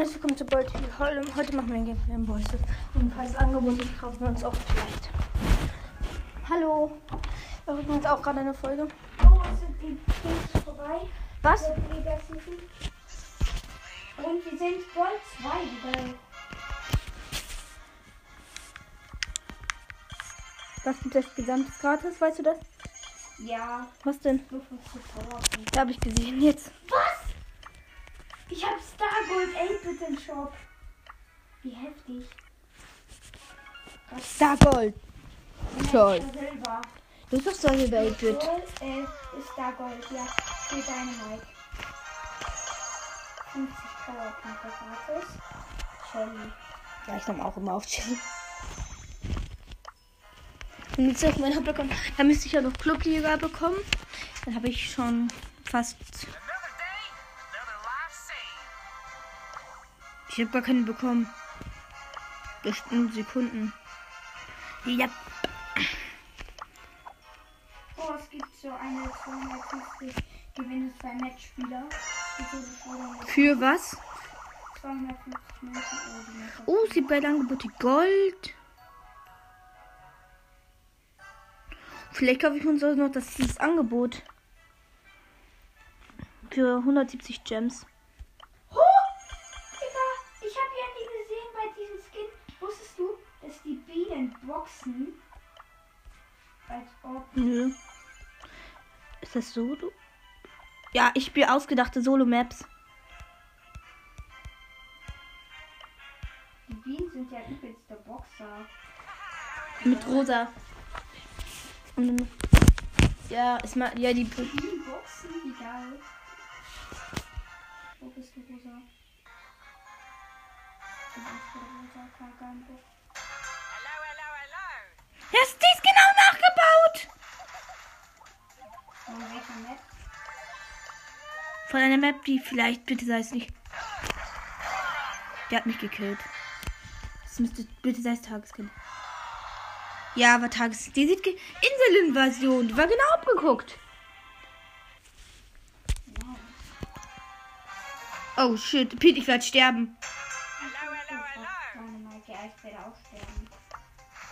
herzlich willkommen zu Bolt. Heute, heute machen wir ein Gameplay im Bolt. Jedenfalls Angebot, das kaufen wir uns auch vielleicht. Hallo. Wir rücken jetzt auch gerade eine Folge. Oh, sind die Kings vorbei? Was? Und wir sind Gold 2 wieder. Was gibt das gesamtes gratis? Weißt du das? Ja, Was denn? nur 50 Powerpunkte. Da habe ich gesehen jetzt. Was? Ich hab Star Gold 8 im Shop. Wie heftig. Star Gold. Toll. Du bist doch so eine Welt. Gold, äh, ist Star Gold, ja. Für Dynamite. 50 Powerpunkte gratis. Shelly. Ja, ich komme auch immer auf Chill. Und jetzt auf meiner bekommen. Da müsste ich ja noch Clubliga bekommen. Dann habe ich schon fast. Ich habe gar keine bekommen. Bestimmt Sekunden. Ja. Oh, es gibt so eine 250 Gewinne zwei Matchspieler. Für was? 250 Münzen man Oh, sie bei Angebote Gold. Vielleicht kaufe ich uns auch noch das dieses Angebot. Für 170 Gems. Die Bienen boxen? Als ob. Nö. Ist das Solo? Ja, ich spiele ausgedachte Solo-Maps. Die Bienen sind ja übelste Boxer. Mit Rosa. Und ja, ist mal. Ja, die. Bienen boxen? Wie geil. Wo bist du, Rosa? Du bist der Rosa. Hello, hello, Ja, ist dies genau nachgebaut! Von welcher Map? Von einer Map, die vielleicht, bitte sei es nicht. Der hat mich gekillt. Das müsste, bitte sei es Tageskind. Ja, aber Tages. Die sieht. ge- Inselinvasion. Die war genau abgeguckt. Oh shit. Pete, ich werde sterben. Hello, hello, hello.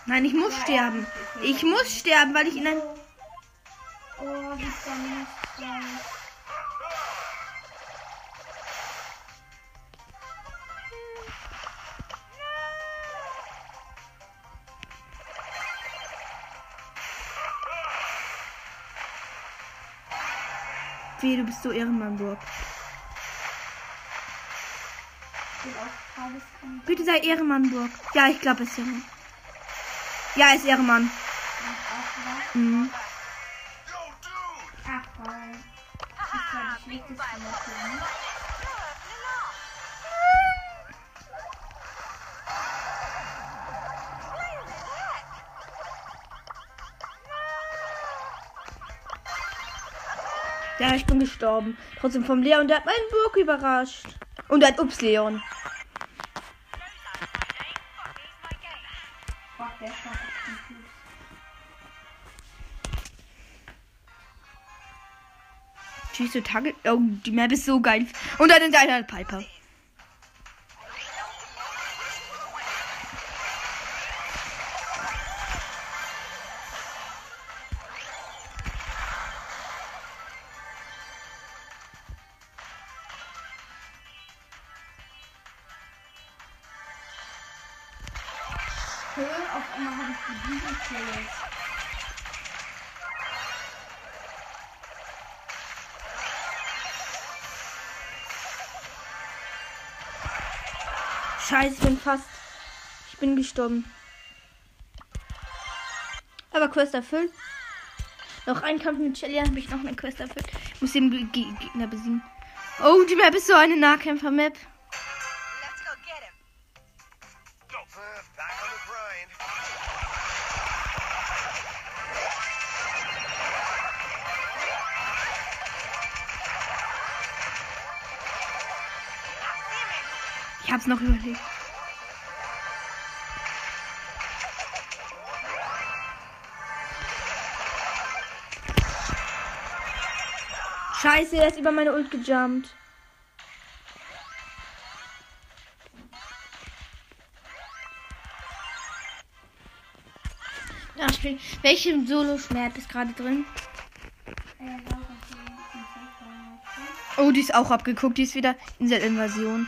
Nein, ich muss sterben. Ich muss sterben, weil ich in ein. Oh, wie vermisst. Wie, du bist so auch Tageskampf Bitte sei Ehrenmannburg. Ja, ich glaube es ist Ehrenmann. Ja, ist Ehrenmann. Mhm. Ja ich bin gestorben. Trotzdem vom Leon. Der hat meinen Burg überrascht. Und er hat Ups Leon. Tage. Oh, die Map ist so geil. Und dann ist einer Piper. Auf einmal habe ich die Bibelkills. Scheiße, ich bin fast. Ich bin gestorben. Aber Quest erfüllt. Noch ein Kampf mit Shelly, habe ich noch eine Quest erfüllt. Ich muss den Ge Ge Gegner besiegen. Oh, die Map ist so eine Nahkämpfer-Map. hab's noch überlegt. Scheiße, er ist über meine Ult gejumpt. Ach. Welchem Solo-Schmerz ist gerade drin? Oh, die ist auch abgeguckt. Die ist wieder Inselinvasion.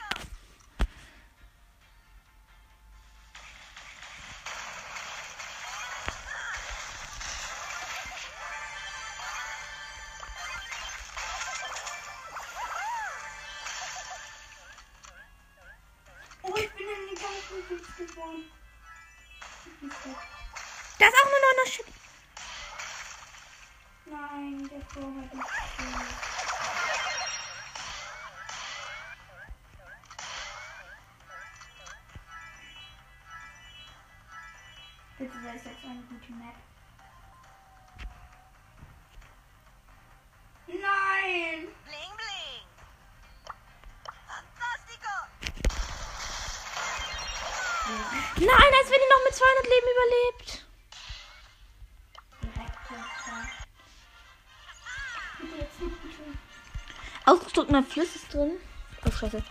Sei es jetzt eine gute Map. Nein! Bling bling. Fantastico. Nein, als wenn die noch mit 200 Leben überlebt. Direkt runter. Bitte jetzt nicht bitte. Ausgedrückter Fluss ist drin. Oh, scheiße.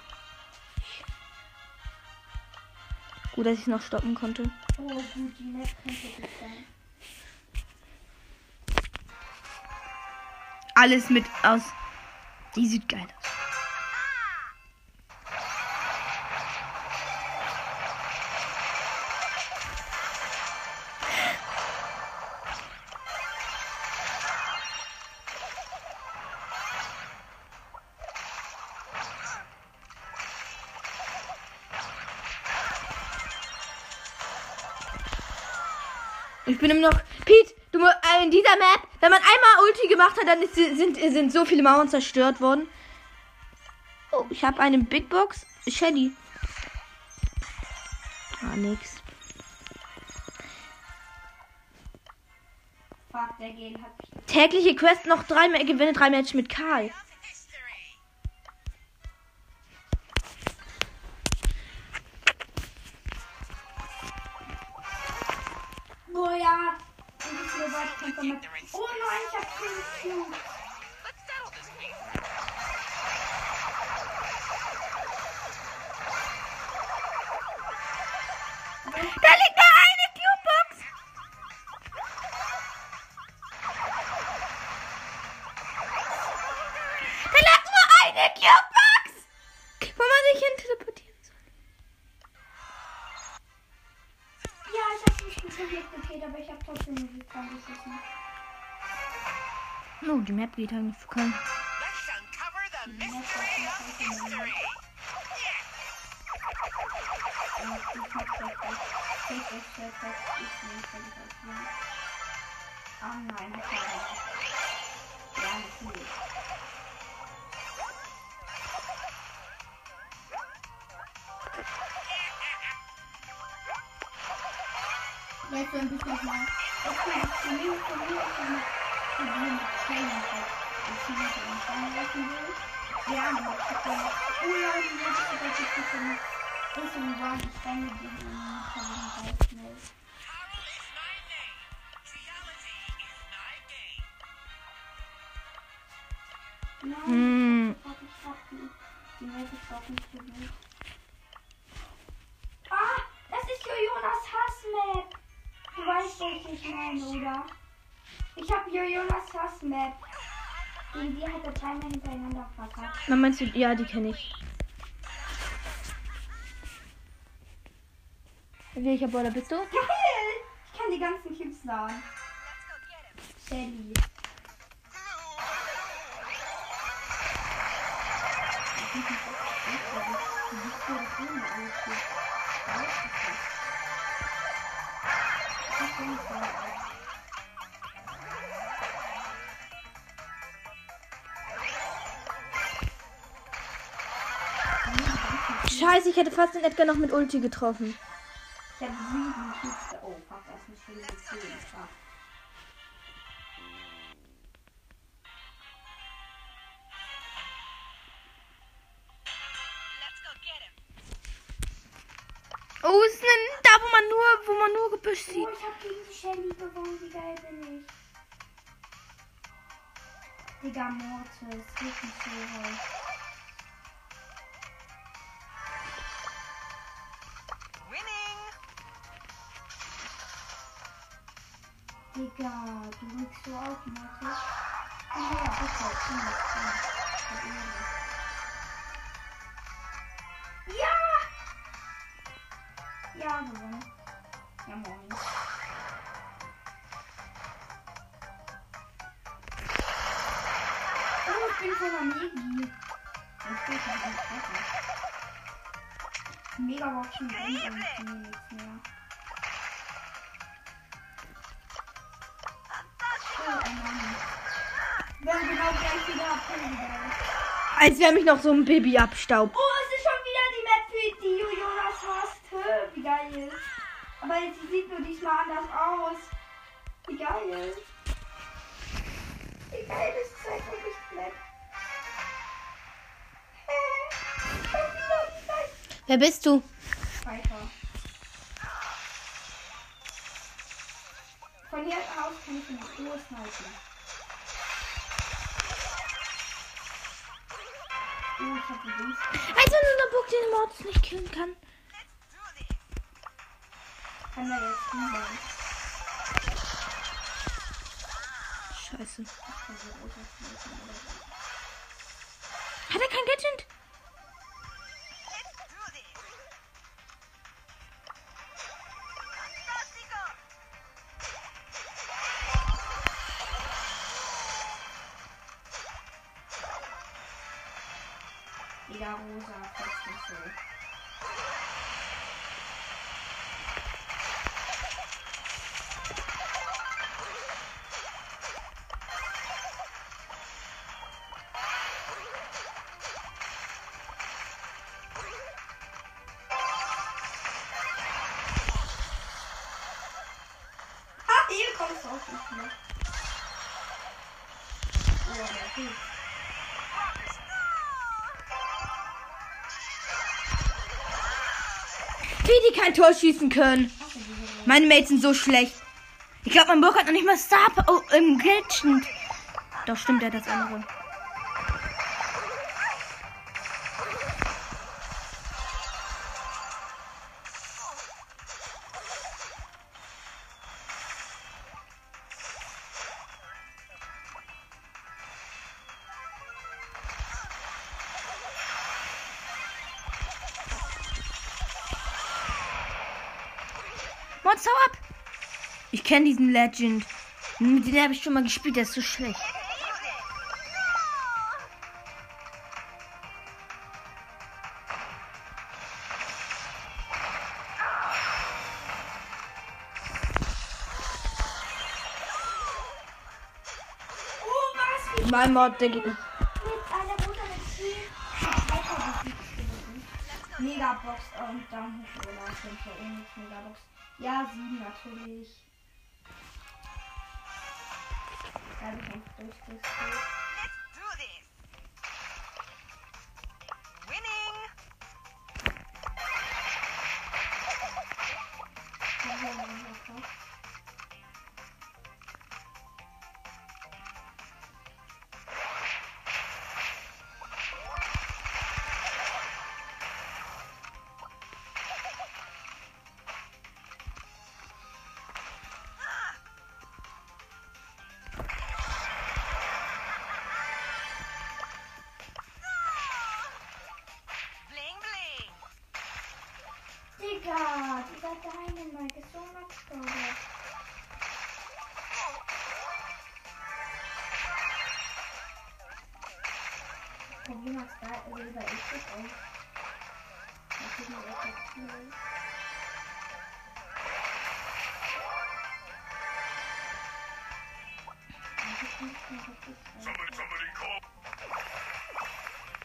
Gut, dass ich es noch stoppen konnte. Oh gut, die Map könnte gut sein. Alles mit aus. Die sieht geil aus. Bin immer noch. Pete, du äh, in dieser Map, wenn man einmal Ulti gemacht hat, dann ist, sind, sind so viele Mauern zerstört worden. Oh, ich habe eine Big Box. Shelly. Ah, nix. Fuck, der Gel hat. Tägliche Quest noch drei mehr, gewinne drei Matches mit Karl. Boah, ja. Ist mir weit von Map. Oh nein, ich hab 5 Cubes. Let's settle this thing. Da liegt nur eine Cube-Box. Da lag nur eine Cube-Box. Man sich hin teleportieren mich schon teleportiert, aber ich hab trotzdem die geschossen. Oh, die Map geht halt nicht. Ich hab das echt. Ich nehme Teleportieren. Ah nein, das war nicht. Ja, natürlich. Jetzt ein bisschen mal. Okay, von mir, von mir ist eine Problem mit Training. Ich will nicht in den Stein lassen will. Ja, aber ich hab dann. Ja, die Leute, die das jetzt nicht so ist und war die Steine, schnell. Is my name. Reality is my game. Nein, Hm. ich hab ich hab die. Welt ist doch nicht so gut. Ich meine, oder? Ich hab Jojonas Hassmap. Gegen die hat er dreimal hintereinander verkackt. Na, meinst du, ja, die kenne ich. Welcher Baller bist du? Geil! Ich kann die ganzen Cubes get him. Shelly. Scheiße, ich hätte fast den Edgar noch mit Ulti getroffen. Ich habe sieben Cubes. Oh, fuck, das ist eine Stunde wo man nur, wo man nur Gebüsch Oh, sieht. ich habe gegen die Shelly gewonnen. Wie geil bin ich? Digga, Mortis. Geht nicht so weit. Winning. Digga, du rückst so auf, Mortis. Ja, bitte. Komm, komm. Ich bin voller Megi. Ich bin schon ganz besser. Mega Boxen bringt uns mir nichts mehr. Oh, ein Mann. Wir haben genau gleich wieder abgeholt. Als wäre mich noch so ein Baby abstaubt. Oh, es ist schon wieder die Map, die du Jonas hast. Wie geil. Aber sie sieht nur diesmal anders aus. Wie geil. Wer bist du? Weiter. Von hier aus kann ich in Ruhe snipen. Oh, ich hab die Dings. Als wenn unser Book den Mords nicht killen kann. Kann da jetzt hinbauen. Scheiße. Hat er kein Gadget? Auch nicht mehr. Oh, Hut. Wie die kein Tor schießen können. Meine Mates sind so schlecht. Ich glaube, mein Bock hat noch nicht mal Star oh, im Glitchen. Doch stimmt, er hat das andere. Kenne diesen Legend. Mit dem habe ich schon mal gespielt, der ist so schlecht. Oh, Mein Mod, der geht nicht. Megabox und dann hinter uns Megabox. Ja, sieben natürlich. Habe ich noch durchgespielt. Dieser Dynamite ist so matschgauder. Probier mal da über ich das auch. Mal gucken, ob das ist. Das ist somebody call.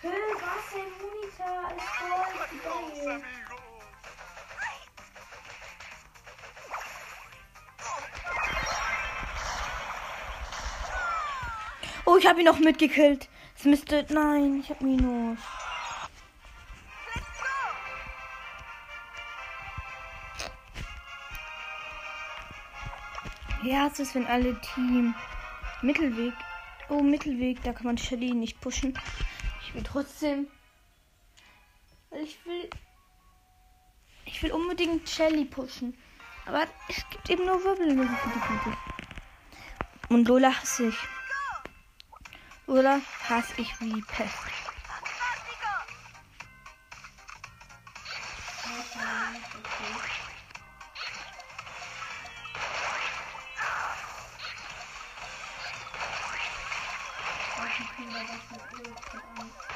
Hä, was? Sein Monitor ist voll geil. Oh, ich habe ihn noch mitgekillt. Es müsste. Nein, ich habe Minus. Ja, es ist, wenn alle Team. Mittelweg. Oh, Mittelweg, da kann man Shelly nicht pushen. Ich will trotzdem. Weil ich will. Ich will unbedingt Shelly pushen. Aber es gibt eben nur Wirbel in der Mitte. Und Lola hasse ich. Lola hasse ich wie die Pest. Multi!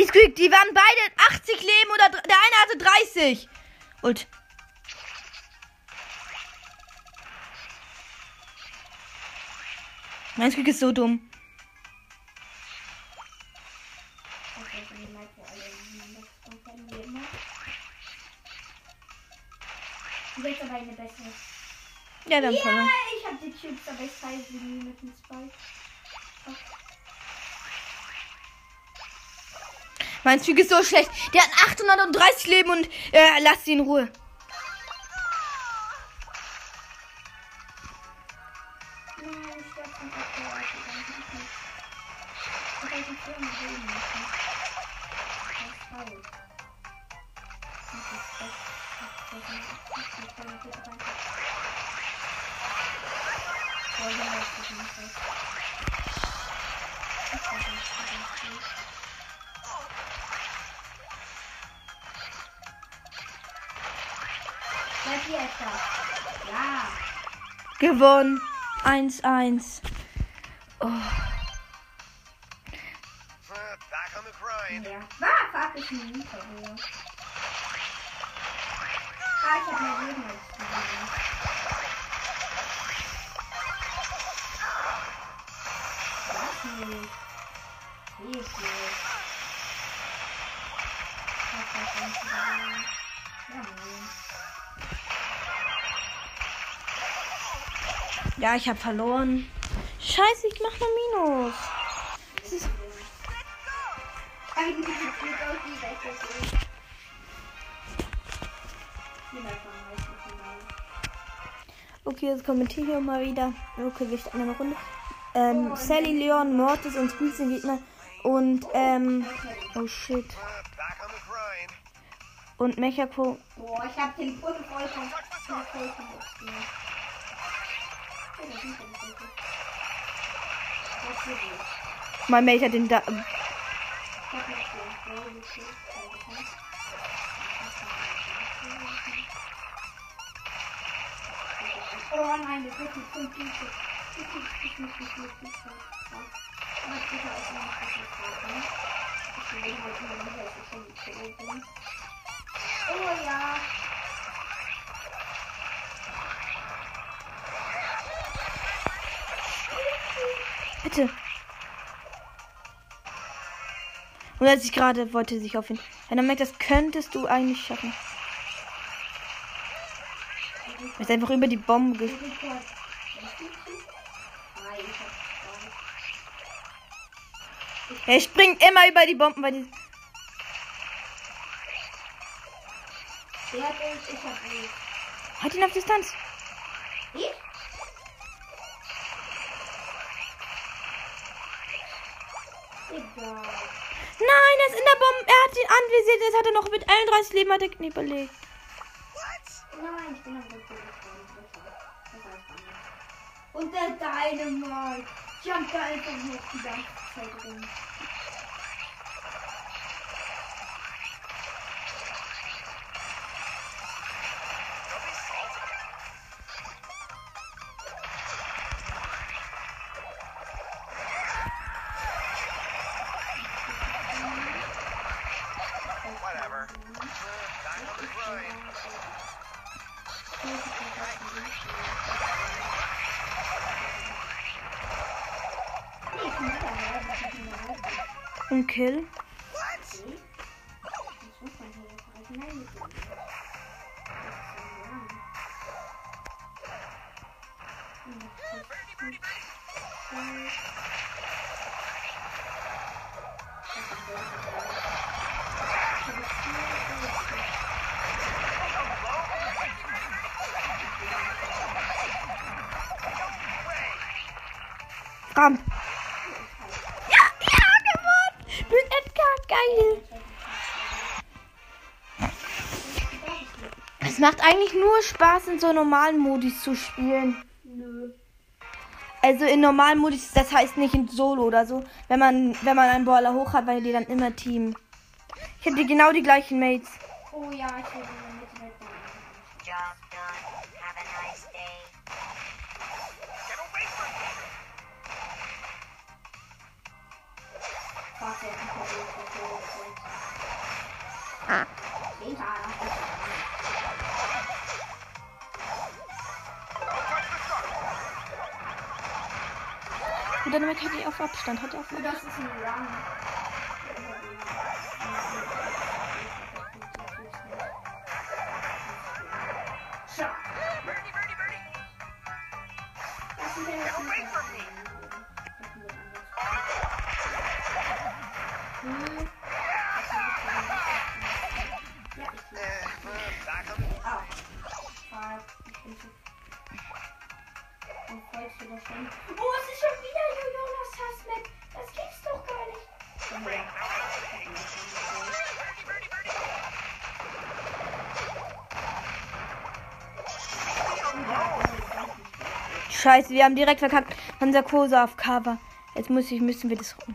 Die, Squeak, die waren beide 80 Leben oder der eine hatte 30. Und. Mein Squeak ist so dumm. Ja, dann Ja, ich hab die Chips, aber ich teile sie nie mit dem Spike. Mein Squeak ist so schlecht. Der hat 830 Leben und äh, lasst sie in Ruhe. Ja. Gewonnen. 1-1. Oh. Back on the grind. Ja. Ah, fuck, ich bin nicht verloren. Ah, ich hab mehr Leben als du. Was nicht? Wie ist das? Was hat das verloren? Ja, ich habe verloren. Scheiße, ich mach nur Minus. Okay, jetzt kommentiere ich mal wieder. Okay, wir starten eine Runde. Ähm, Sally, Leon, Mortis und Squeeze Gegner. Und, ähm, oh shit. Und Mechako. Boah, ich hab den Puttel voll von. Oh, das ist gut. Das ist gut. Mein Mate hat den da. Oh nein, das wird nicht Punkte. Das ist nicht, nicht, nicht, nicht, nicht. Aber Oh ja. Bitte. Und als ich gerade wollte sich auf ihn. Wenn er merkt, das könntest du eigentlich schaffen. Er ist einfach über die Bombe Er springt immer über die Bomben bei die. Der hat uns, ich hab uns. Halt ihn auf Distanz. Ich? Egal. Nein, er ist in der Bombe. Er hat ihn anvisiert. Jetzt hat er noch mit 31 Leben hat er Knie belegt. Nein, ich bin am Rücken. Und der Dynamite jumpt da einfach noch die ganze Zeit rum. Und Kill. Eigentlich nur Spaß, in so normalen Modis zu spielen. Nö. Also in normalen Modis, das heißt nicht in Solo oder so. Wenn man, wenn man einen Baller hoch hat, weil die dann immer Team. Ich hätte genau die gleichen Mates. Oh ja, ich will in der Mitte weg. Job done. Have a nice day. Get away from me! Warte, ich hab Und dann hat die auf Abstand. Hat die auf Oh, das ist ein Run. Oh, es ist schon wieder Scheiße, wir haben direkt verkackt. Unser Kosa auf Cover. Jetzt muss ich, müssen wir das rum.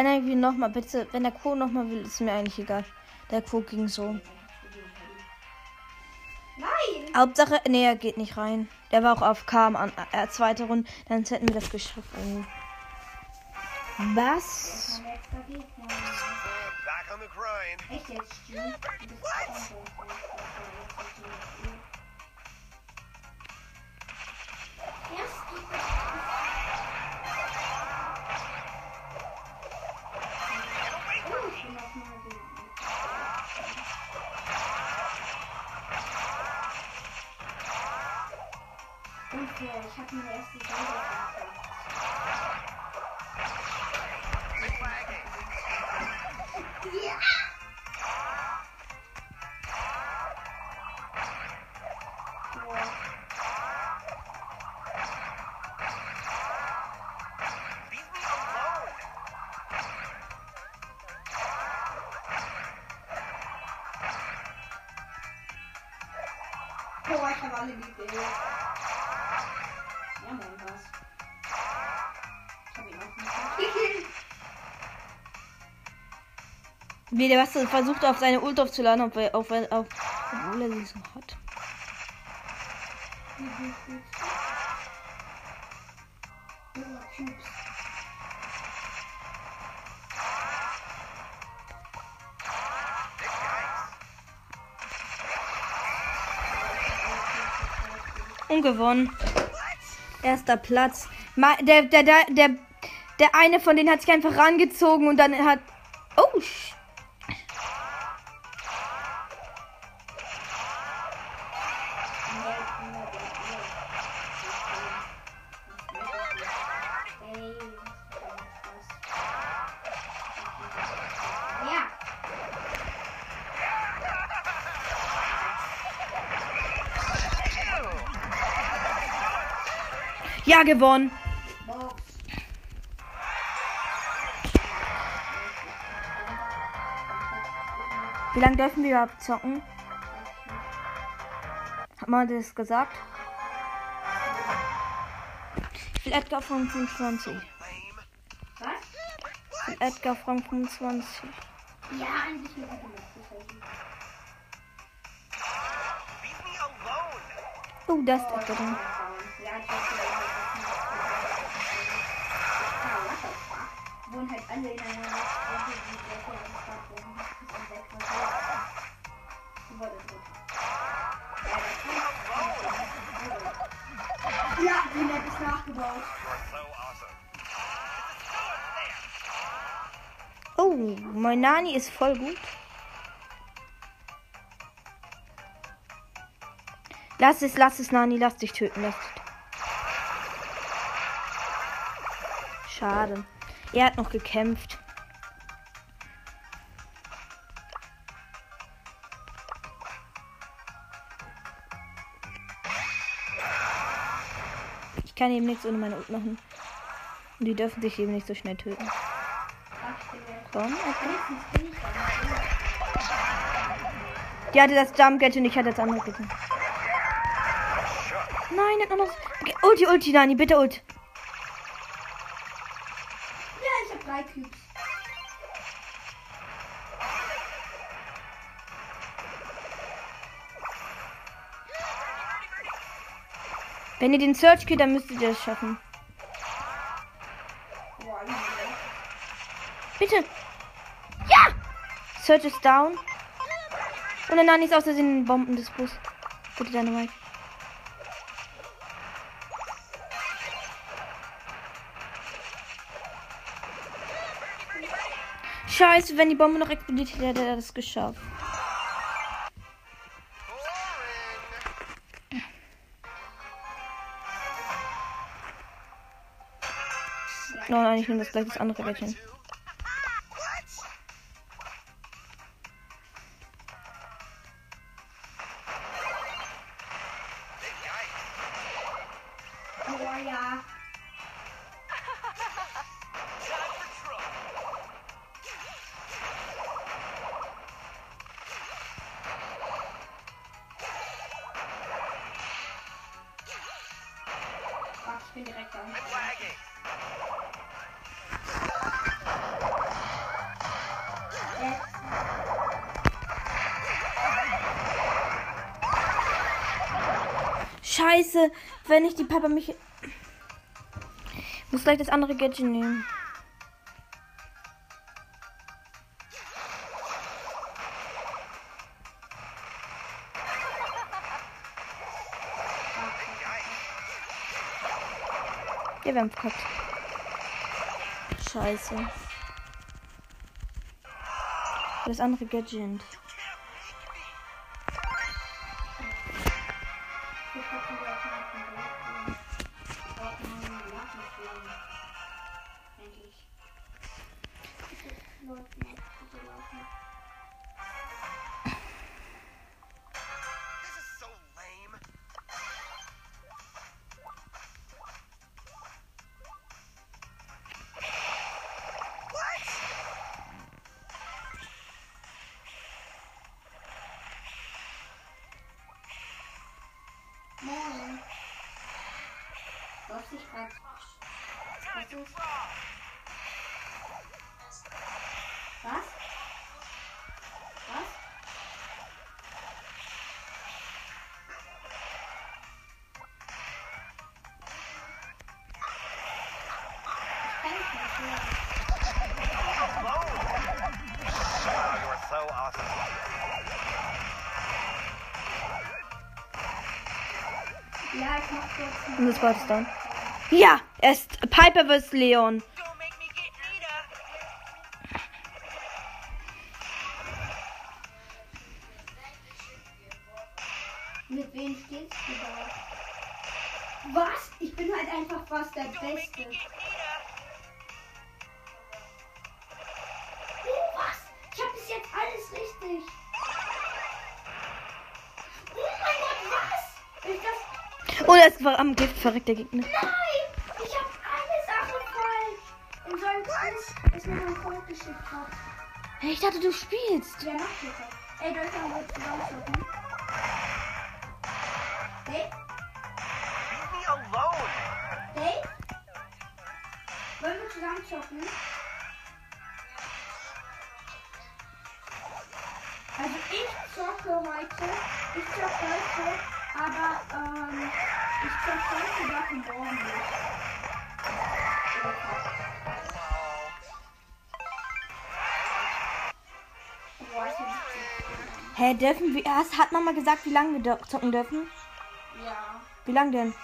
Bälle. Nein, nein, wie nochmal, bitte. Wenn der Co nochmal will, ist mir eigentlich egal. Der Co ging so. Nein! Hauptsache, nee, er geht nicht rein. Der war auch auf K an äh, zweite Runde. Dann hätten wir das geschafft. irgendwie. Was? Back on the grind. Echt jetzt, Ich habe meine erste Seite Wie der was versucht auf seine Ult aufzuladen, auf, auf, auf, obwohl er sie so hat. Und gewonnen. Erster Platz. Der, der, der, der, der eine von denen hat sich einfach rangezogen und dann hat. Ja, gewonnen. Wie lange dürfen wir überhaupt zocken? Hat man das gesagt? Ich will Edgar von 25. Lame. Was? Ich will Edgar von 25. Ja, eigentlich alone. Oh, das ist Edgar Ja, was das war. Wohnen halt alle in einer Woche, die viel am Start wohnen. Das ist ein sehr krasser. Du wolltest nicht. Ja, das kann Ja, die Map ist nachgebaut. Oh, mein Nani ist voll gut. Lass es, lass es, Nani, lass dich töten. Lass dich. Schade. Er hat noch gekämpft. Ich kann eben nichts ohne meine Ult machen. Und die dürfen sich eben nicht so schnell töten. Komm, okay. Die hatte das Jump Gadget und ich hatte das andere Gadget. Nein, hat noch Ulti, Ulti, Nani, bitte Ult. Wenn ihr den Search geht, dann müsstet ihr es schaffen. Bitte. Ja! Search ist down. Und der Nani ist aus Versehen in den Bomben des Bus. Bitte deine Mike. Scheiße, wenn die Bombe noch explodiert hätte, hätte er das geschafft. Oh nein, ich nehme das gleich das andere Bettchen. Scheiße, wenn ich die Papa mich. Muss gleich das andere Gadget nehmen. Ja, wir haben verkackt. Scheiße. Das andere Gadget. Awesome. Ja, ich mach kurz Und das war es dann. Ja, er ist Piper vs. Leon. Mit wem stehst du da? Was? Ich bin halt einfach fast der Beste. Oh, was? Ich hab bis jetzt alles richtig. Oh mein Gott, was? Ist das... Oh, das war am Gift verreckter Gegner. Nein! Geschickt hat. Hey, ich dachte, du spielst. Ja, noch später. Ey, Leute, haben wir zusammen zocken? Dave? Leave me alone. Dave? Wollen wir zusammen zocken? Also ich zocke heute, ich zocke heute, aber ähm, ich zocke heute und morgen nicht. Hä, dürfen wir. Hast, hat Mama gesagt, wie lange wir zocken dürfen? Ja. Wie lange denn?